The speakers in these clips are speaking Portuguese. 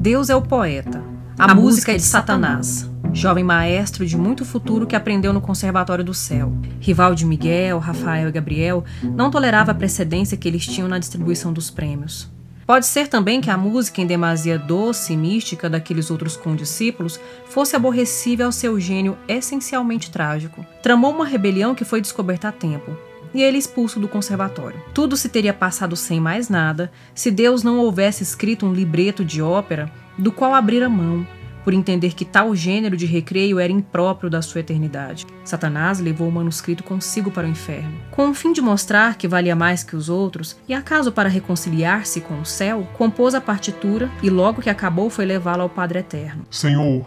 Deus é o poeta. A, a música é de Satanás. Jovem maestro de muito futuro que aprendeu no Conservatório do Céu. Rival de Miguel, Rafael e Gabriel, não tolerava a precedência que eles tinham na distribuição dos prêmios. Pode ser também que a música em demasia doce e mística daqueles outros condiscípulos fosse aborrecível ao seu gênio essencialmente trágico. Tramou uma rebelião que foi descoberta a tempo, e ele expulso do conservatório. Tudo se teria passado sem mais nada se Deus não houvesse escrito um libreto de ópera do qual abrira mão por entender que tal gênero de recreio era impróprio da sua eternidade. Satanás levou o manuscrito consigo para o inferno, com o fim de mostrar que valia mais que os outros, e acaso para reconciliar-se com o céu, compôs a partitura e logo que acabou foi levá-la ao Padre Eterno. Senhor,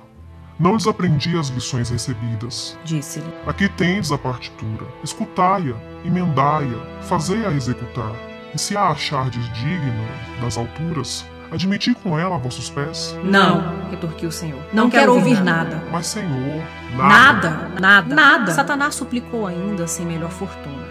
não desaprendi as lições recebidas. Disse-lhe: Aqui tens a partitura. Escutai-a, emendai-a, fazei-a executar. E se a achardes digna das alturas, Admiti com ela a vossos pés? Não, retorquiu o Senhor. Não, não quero, quero ouvir nada. nada. Mas, Senhor, nada. Nada, nada. Nada. Satanás suplicou ainda sem melhor fortuna.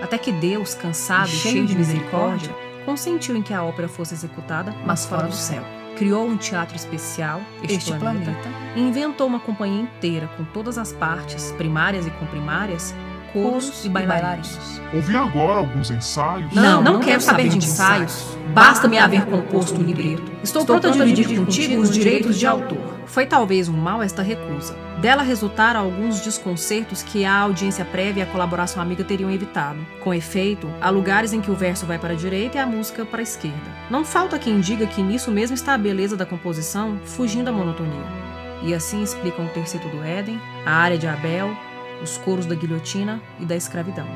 Até que Deus, cansado e cheio de misericórdia, consentiu em que a ópera fosse executada, mas fora do céu. Criou um teatro especial, este, este planeta, planeta, e inventou uma companhia inteira com todas as partes, primárias e comprimárias, coros e bailarinos. Ouvi agora alguns ensaios. Não, não, não quero saber de ensaios. Basta-me haver composto o libreto. Estou, Estou pronta a dividir contigo os direitos de autor. Foi talvez um mal esta recusa. Dela resultaram alguns desconcertos que a audiência prévia e a colaboração amiga teriam evitado. Com efeito, há lugares em que o verso vai para a direita e a música para a esquerda. Não falta quem diga que nisso mesmo está a beleza da composição, fugindo da monotonia. E assim explicam o terceiro do Éden, a área de Abel, os coros da guilhotina e da escravidão.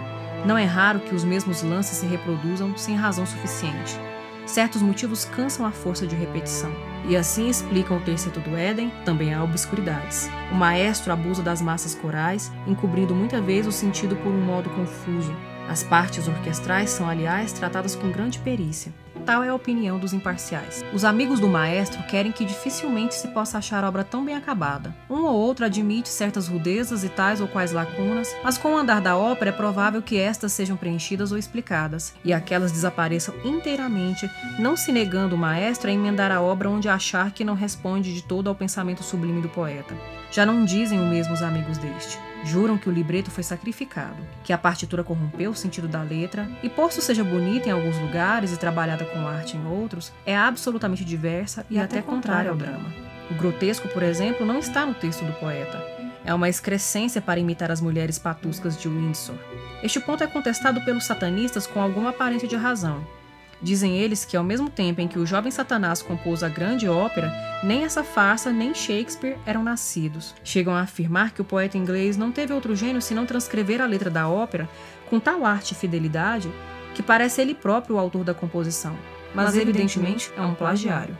Não é raro que os mesmos lances se reproduzam sem razão suficiente. Certos motivos cansam a força de repetição, e assim explicam o terceiro do Éden, também há obscuridades. O maestro abusa das massas corais, encobrindo muita vez o sentido por um modo confuso. As partes orquestrais são, aliás, tratadas com grande perícia. Tal é a opinião dos imparciais. Os amigos do maestro querem que dificilmente se possa achar obra tão bem acabada. Um ou outro admite certas rudezas e tais ou quais lacunas, mas com o andar da ópera é provável que estas sejam preenchidas ou explicadas, e aquelas desapareçam inteiramente, não se negando o maestro a emendar a obra onde achar que não responde de todo ao pensamento sublime do poeta. Já não dizem o mesmo os amigos deste. Juram que o libreto foi sacrificado, que a partitura corrompeu o sentido da letra, e posto seja bonita em alguns lugares e trabalhada com arte em outros, é absolutamente diversa e, e até, até contrária ao drama. O grotesco, por exemplo, não está no texto do poeta. É uma excrescência para imitar as mulheres patuscas de Windsor. Este ponto é contestado pelos satanistas com alguma aparência de razão, Dizem eles que, ao mesmo tempo em que o jovem Satanás compôs a grande ópera, nem essa farsa nem Shakespeare eram nascidos. Chegam a afirmar que o poeta inglês não teve outro gênio senão transcrever a letra da ópera com tal arte e fidelidade que parece ele próprio o autor da composição, mas, mas evidentemente é um plagiário.